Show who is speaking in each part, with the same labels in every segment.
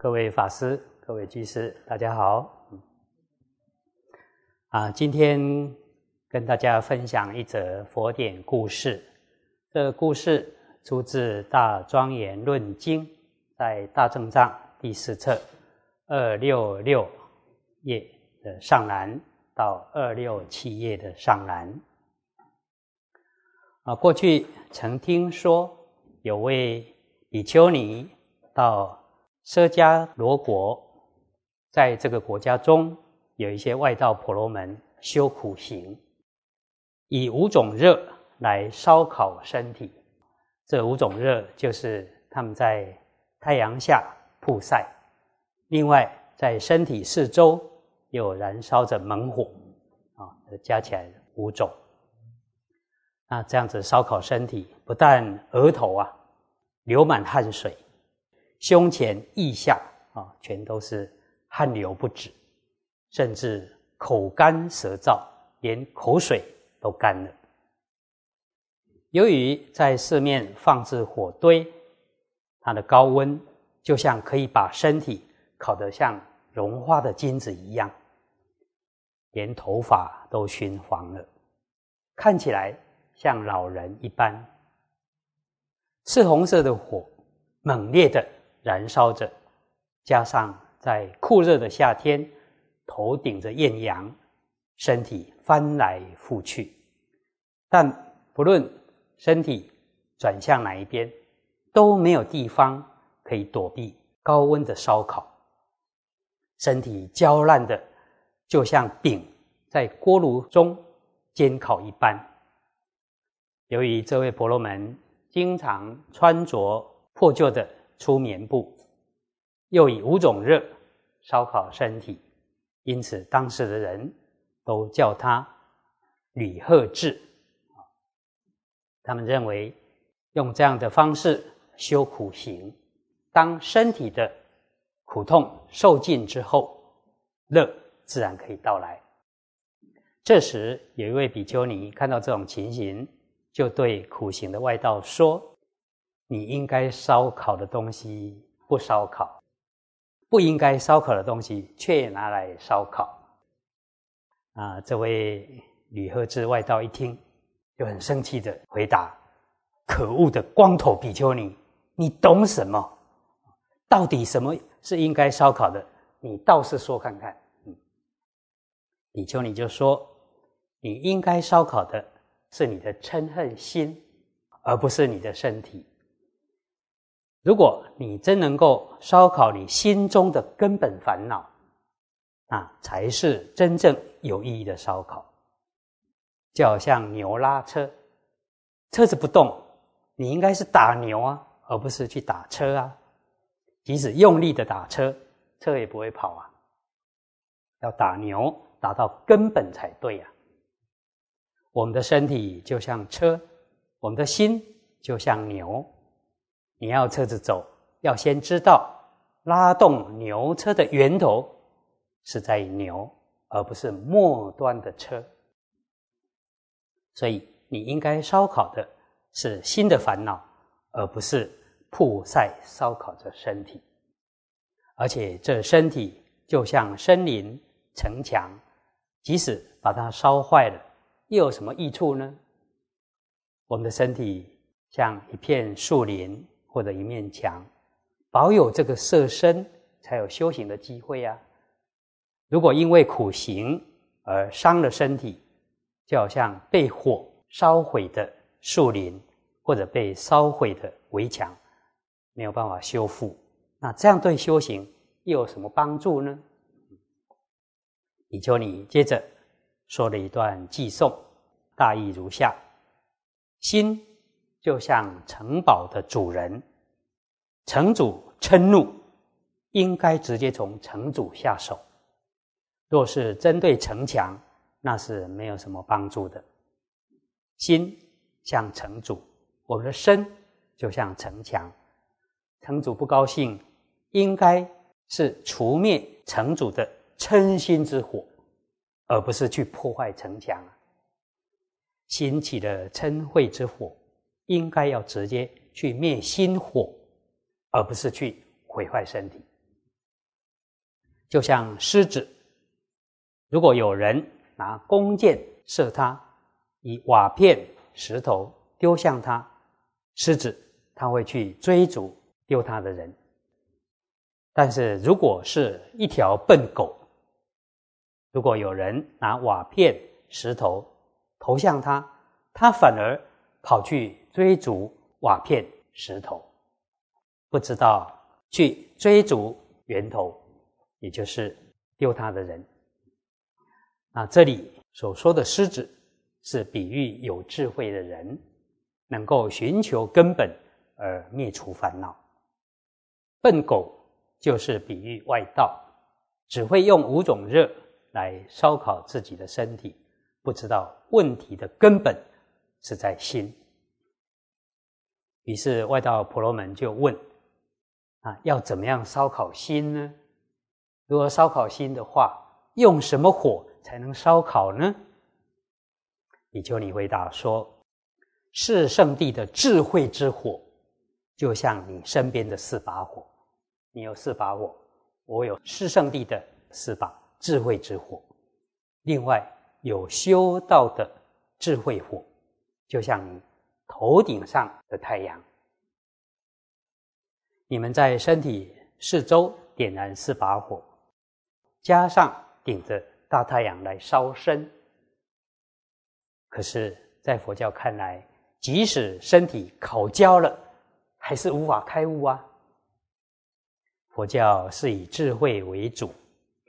Speaker 1: 各位法师、各位居士，大家好。啊，今天跟大家分享一则佛典故事。这个故事出自《大庄严论经》，在大正藏第四册二六六页的上栏到二六七页的上栏。啊，过去曾听说有位比丘尼到。奢迦罗国，在这个国家中有一些外道婆罗门修苦行，以五种热来烧烤身体。这五种热就是他们在太阳下曝晒，另外在身体四周又燃烧着猛火，啊，加起来五种。那这样子烧烤身体，不但额头啊流满汗水。胸前、腋下啊，全都是汗流不止，甚至口干舌燥，连口水都干了。由于在四面放置火堆，它的高温就像可以把身体烤得像融化的金子一样，连头发都熏黄了，看起来像老人一般。赤红色的火，猛烈的。燃烧着，加上在酷热的夏天，头顶着艳阳，身体翻来覆去，但不论身体转向哪一边，都没有地方可以躲避高温的烧烤，身体焦烂的，就像饼在锅炉中煎烤一般。由于这位婆罗门经常穿着破旧的。出棉布，又以五种热烧烤身体，因此当时的人都叫他吕贺智。他们认为用这样的方式修苦行，当身体的苦痛受尽之后，乐自然可以到来。这时有一位比丘尼看到这种情形，就对苦行的外道说。你应该烧烤的东西不烧烤，不应该烧烤的东西却拿来烧烤。啊，这位吕赫之外道一听，就很生气的回答：“可恶的光头比丘尼，你懂什么？到底什么是应该烧烤的？你倒是说看看。”嗯，比丘尼就说：“你应该烧烤的是你的嗔恨心，而不是你的身体。”如果你真能够烧烤你心中的根本烦恼，那才是真正有意义的烧烤。就好像牛拉车，车子不动，你应该是打牛啊，而不是去打车啊。即使用力的打车，车也不会跑啊。要打牛，打到根本才对啊。我们的身体就像车，我们的心就像牛。你要车子走，要先知道拉动牛车的源头是在牛，而不是末端的车。所以你应该烧烤的是新的烦恼，而不是曝晒烧烤着身体。而且这身体就像森林城墙，即使把它烧坏了，又有什么益处呢？我们的身体像一片树林。或者一面墙，保有这个色身，才有修行的机会呀。如果因为苦行而伤了身体，就好像被火烧毁的树林，或者被烧毁的围墙，没有办法修复，那这样对修行又有什么帮助呢？比丘尼接着说了一段偈颂，大意如下：心。就像城堡的主人，城主嗔怒，应该直接从城主下手。若是针对城墙，那是没有什么帮助的。心像城主，我们的身就像城墙。城主不高兴，应该是除灭城主的嗔心之火，而不是去破坏城墙。心起了嗔恚之火。应该要直接去灭心火，而不是去毁坏身体。就像狮子，如果有人拿弓箭射它，以瓦片、石头丢向它，狮子它会去追逐丢它的人。但是如果是一条笨狗，如果有人拿瓦片、石头投向它，它反而跑去追逐瓦片、石头，不知道去追逐源头。也就是丢他的人。那这里所说的狮子，是比喻有智慧的人，能够寻求根本而灭除烦恼。笨狗就是比喻外道，只会用五种热来烧烤自己的身体，不知道问题的根本是在心。于是外道婆罗门就问：啊，要怎么样烧烤心呢？如果烧烤心的话，用什么火才能烧烤呢？比丘尼回答说：“是圣地的智慧之火，就像你身边的四把火，你有四把火，我有是圣地的四把智慧之火。另外有修道的智慧火，就像你头顶上的太阳。你们在身体四周点燃四把火。”加上顶着大太阳来烧身，可是，在佛教看来，即使身体烤焦了，还是无法开悟啊。佛教是以智慧为主，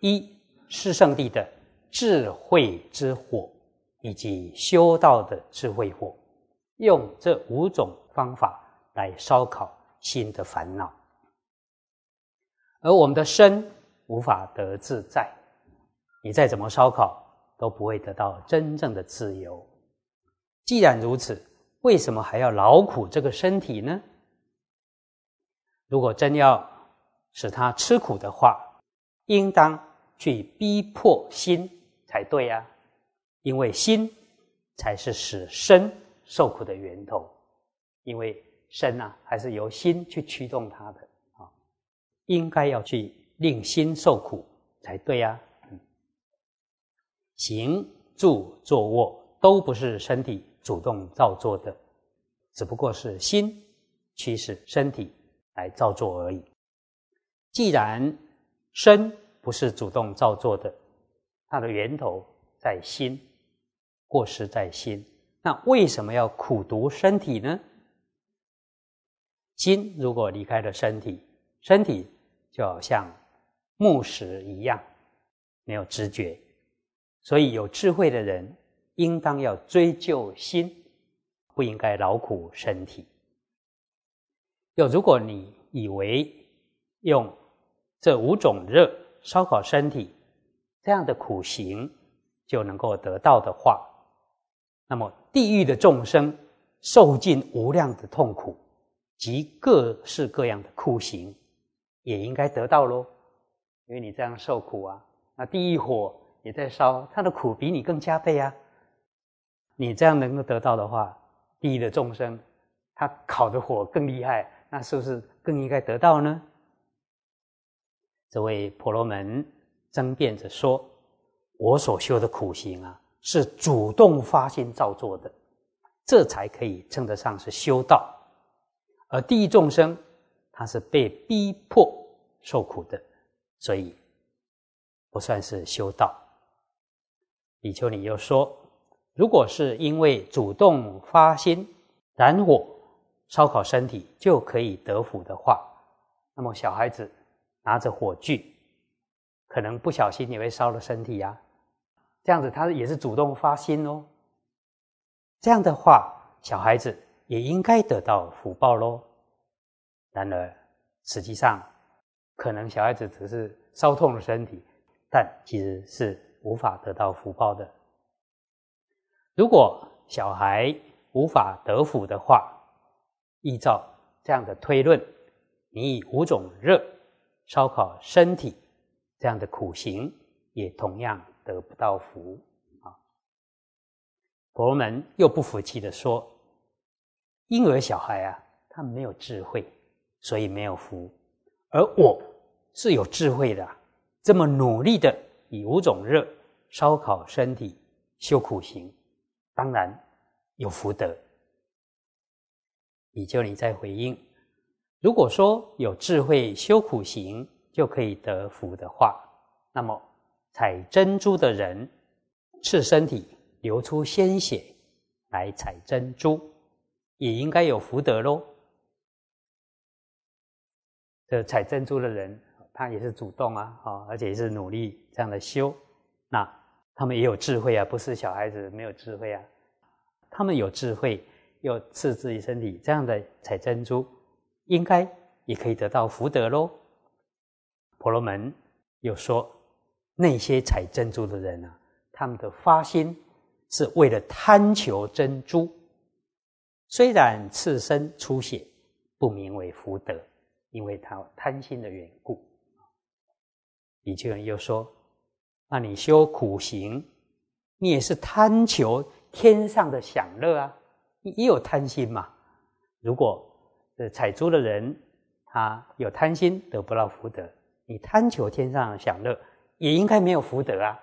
Speaker 1: 一是圣地的智慧之火，以及修道的智慧火，用这五种方法来烧烤心的烦恼，而我们的身。无法得自在，你再怎么烧烤都不会得到真正的自由。既然如此，为什么还要劳苦这个身体呢？如果真要使他吃苦的话，应当去逼迫心才对呀，因为心才是使身受苦的源头。因为身啊，还是由心去驱动它的啊，应该要去。令心受苦才对呀！行住坐卧都不是身体主动造作的，只不过是心驱使身体来造作而已。既然身不是主动造作的，它的源头在心，过失在心，那为什么要苦读身体呢？心如果离开了身体，身体就好像……木石一样，没有知觉，所以有智慧的人应当要追究心，不应该劳苦身体。又如果你以为用这五种热烧烤身体这样的苦行就能够得到的话，那么地狱的众生受尽无量的痛苦及各式各样的酷刑，也应该得到喽。因为你这样受苦啊，那地狱火也在烧，它的苦比你更加倍啊。你这样能够得到的话，地狱的众生，他烤的火更厉害，那是不是更应该得到呢？这位婆罗门争辩着说：“我所修的苦行啊，是主动发心造作的，这才可以称得上是修道。而地狱众生，他是被逼迫受苦的。”所以不算是修道。比丘尼又说：“如果是因为主动发心燃火烧烤身体就可以得福的话，那么小孩子拿着火炬，可能不小心也会烧了身体呀。这样子他也是主动发心哦。这样的话，小孩子也应该得到福报喽。然而实际上。”可能小孩子只是烧痛了身体，但其实是无法得到福报的。如果小孩无法得福的话，依照这样的推论，你以五种热烧烤身体这样的苦行，也同样得不到福啊。婆罗门又不服气的说：“婴儿小孩啊，他没有智慧，所以没有福。”而我是有智慧的，这么努力的以五种热烧烤身体修苦行，当然有福德。比丘尼在回应：如果说有智慧修苦行就可以得福的话，那么采珍珠的人赤身体流出鲜血来采珍珠，也应该有福德喽。这采珍珠的人，他也是主动啊，啊，而且也是努力这样的修，那他们也有智慧啊，不是小孩子没有智慧啊，他们有智慧，又赐自己身体这样的采珍珠，应该也可以得到福德喽。婆罗门又说，那些采珍珠的人啊，他们的发心是为了贪求珍珠，虽然赤身出血，不名为福德。因为他贪心的缘故，比丘人又说：“那你修苦行，你也是贪求天上的享乐啊，你也有贪心嘛？如果呃采珠的人他有贪心，得不到福德；你贪求天上的享乐，也应该没有福德啊。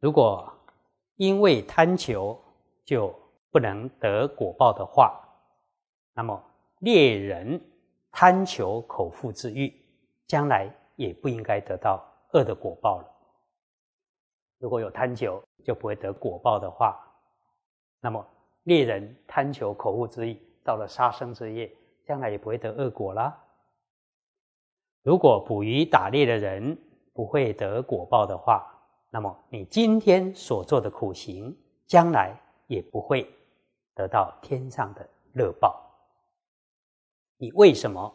Speaker 1: 如果因为贪求就不能得果报的话，那么猎人。”贪求口腹之欲，将来也不应该得到恶的果报了。如果有贪求就不会得果报的话，那么猎人贪求口腹之欲，到了杀生之夜，将来也不会得恶果啦。如果捕鱼打猎的人不会得果报的话，那么你今天所做的苦行，将来也不会得到天上的乐报。你为什么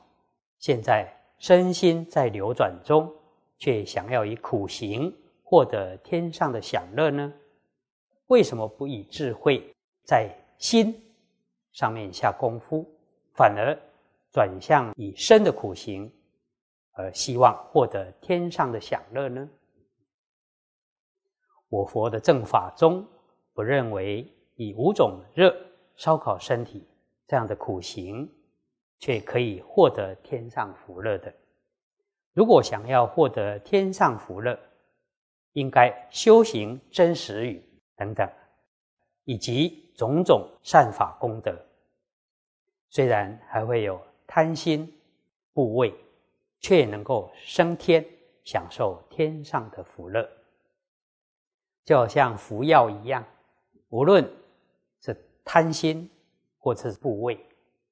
Speaker 1: 现在身心在流转中，却想要以苦行获得天上的享乐呢？为什么不以智慧在心上面下功夫，反而转向以身的苦行，而希望获得天上的享乐呢？我佛的正法中不认为以五种热烧烤身体这样的苦行。却可以获得天上福乐的。如果想要获得天上福乐，应该修行真实语等等，以及种种善法功德。虽然还会有贪心怖畏，却能够升天，享受天上的福乐。就好像服药一样，无论是贪心或者是部位，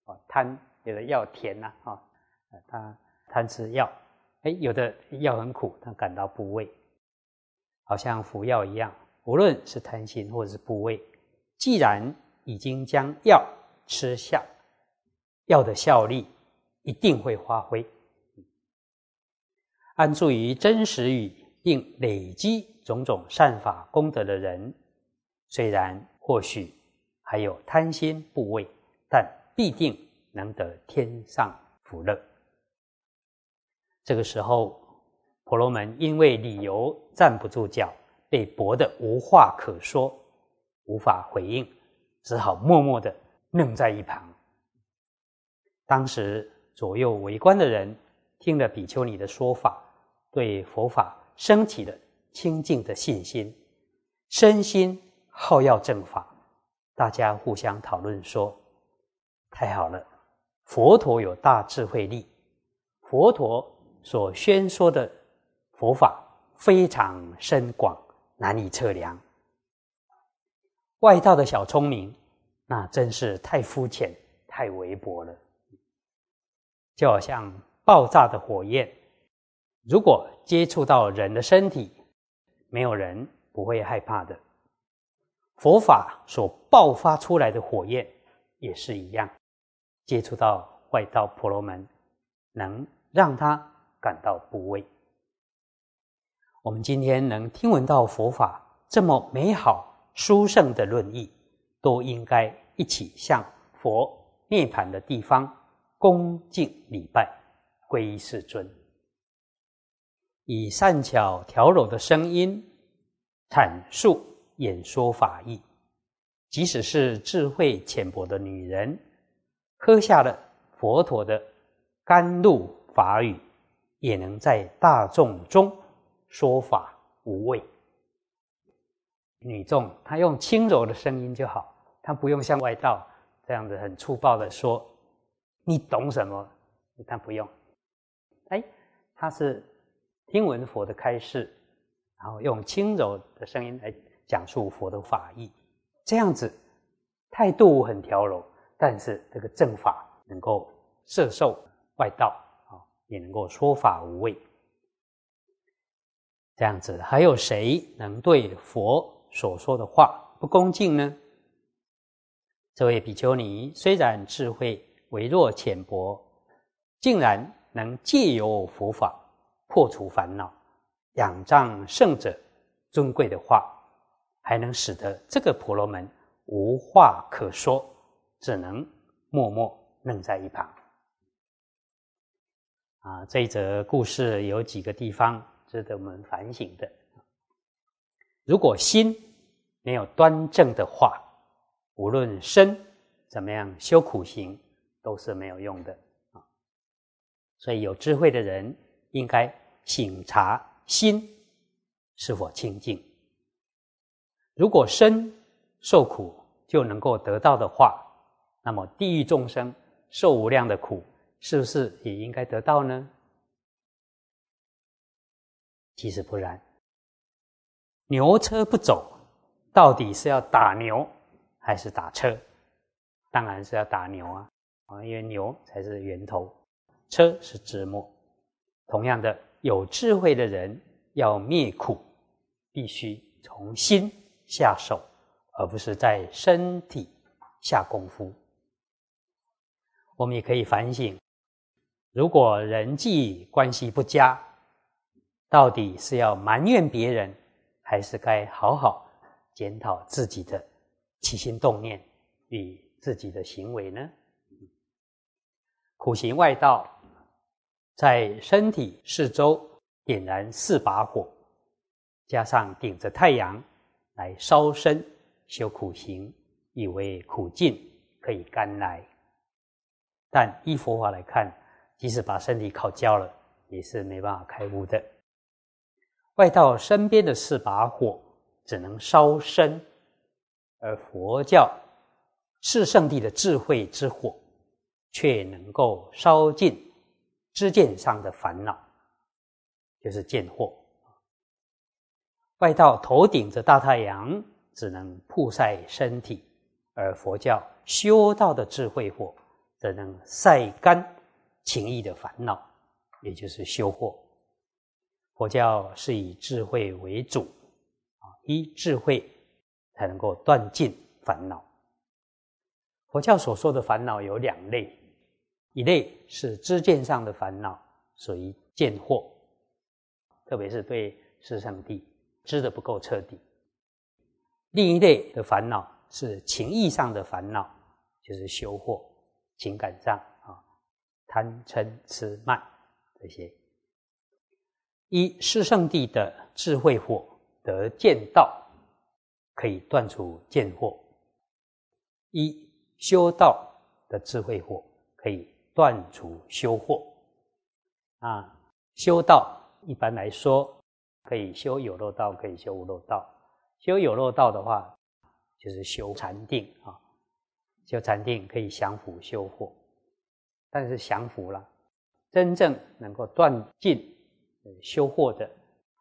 Speaker 1: 啊贪。有的药甜呐，啊，他贪吃药，哎，有的药很苦，他感到部味，好像服药一样。无论是贪心或者是部味，既然已经将药吃下，药的效力一定会发挥。安住于真实语，并累积种种善法功德的人，虽然或许还有贪心部位，但必定。能得天上福乐。这个时候，婆罗门因为理由站不住脚，被驳得无话可说，无法回应，只好默默的愣在一旁。当时左右围观的人听了比丘尼的说法，对佛法升起了清净的信心，身心好要正法。大家互相讨论说：“太好了！”佛陀有大智慧力，佛陀所宣说的佛法非常深广，难以测量。外道的小聪明，那真是太肤浅、太微薄了。就好像爆炸的火焰，如果接触到人的身体，没有人不会害怕的。佛法所爆发出来的火焰也是一样。接触到外道婆罗门，能让他感到不畏。我们今天能听闻到佛法这么美好殊胜的论义，都应该一起向佛涅盘的地方恭敬礼拜，皈依世尊，以善巧调柔的声音阐述演说法义，即使是智慧浅薄的女人。喝下了佛陀的甘露法语，也能在大众中说法无畏。女众她用轻柔的声音就好，她不用像外道这样子很粗暴的说，你懂什么？她不用。哎，她是听闻佛的开示，然后用轻柔的声音来讲述佛的法义，这样子态度很调柔，但是这个正法能够摄受外道啊，也能够说法无畏。这样子，还有谁能对佛所说的话不恭敬呢？这位比丘尼虽然智慧微弱浅薄，竟然能借由佛法破除烦恼，仰仗圣者尊贵的话，还能使得这个婆罗门无话可说，只能默默愣在一旁。啊，这一则故事有几个地方。值得我们反省的。如果心没有端正的话，无论身怎么样修苦行，都是没有用的啊。所以有智慧的人应该醒察心是否清净。如果身受苦就能够得到的话，那么地狱众生受无量的苦，是不是也应该得到呢？其实不然，牛车不走，到底是要打牛还是打车？当然是要打牛啊！啊，因为牛才是源头，车是枝末。同样的，有智慧的人要灭苦，必须从心下手，而不是在身体下功夫。我们也可以反省：如果人际关系不佳，到底是要埋怨别人，还是该好好检讨自己的起心动念与自己的行为呢？苦行外道，在身体四周点燃四把火，加上顶着太阳来烧身修苦行，以为苦尽可以甘来。但依佛法来看，即使把身体烤焦了，也是没办法开悟的。外道身边的四把火只能烧身，而佛教是圣地的智慧之火，却能够烧尽知见上的烦恼，就是见惑。外道头顶着大太阳，只能曝晒身体，而佛教修道的智慧火，则能晒干情意的烦恼，也就是修惑。佛教是以智慧为主，啊，依智慧才能够断尽烦恼。佛教所说的烦恼有两类，一类是知见上的烦恼，属于见惑，特别是对世上地知的不够彻底；另一类的烦恼是情义上的烦恼，就是修惑，情感上啊，贪嗔痴慢这些。一是圣谛的智慧火得见道，可以断除见惑；一修道的智慧火可以断除修惑。啊，修道一般来说可以修有漏道，可以修无漏道。修有漏道的话，就是修禅定啊，修禅定可以降伏修惑，但是降伏了，真正能够断尽。修惑的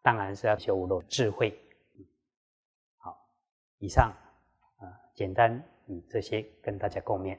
Speaker 1: 当然是要修无漏智慧。好，以上啊，简单以这些跟大家共勉。